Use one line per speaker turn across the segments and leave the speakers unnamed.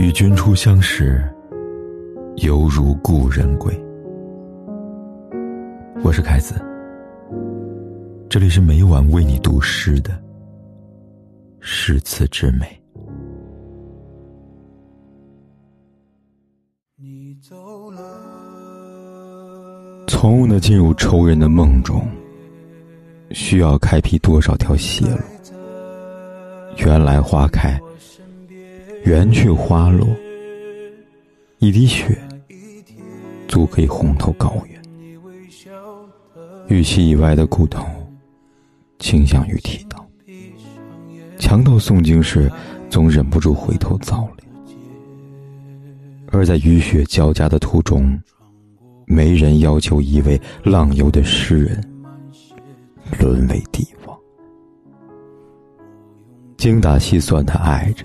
与君初相识，犹如故人归。我是凯子，这里是每晚为你读诗的诗词之美。你走了从容的进入仇人的梦中，需要开辟多少条血路？原来花开，缘去花落，一滴血，足可以红透高原。预期以外的骨头，倾向于提刀。强盗诵经时，总忍不住回头造脸。而在雨雪交加的途中。没人要求一位浪游的诗人沦为帝王，精打细算的爱着，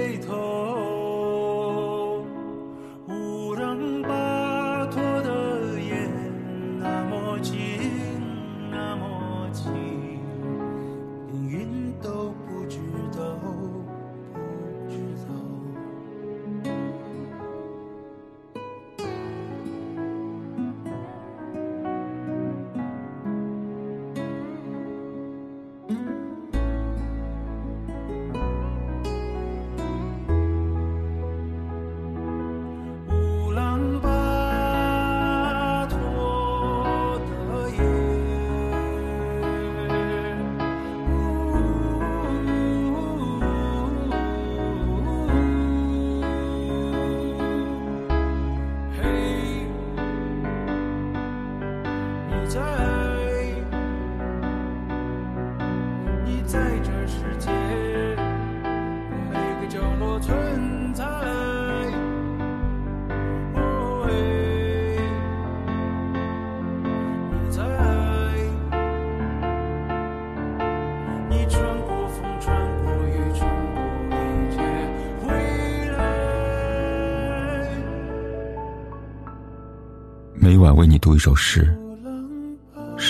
每晚为你读一首诗，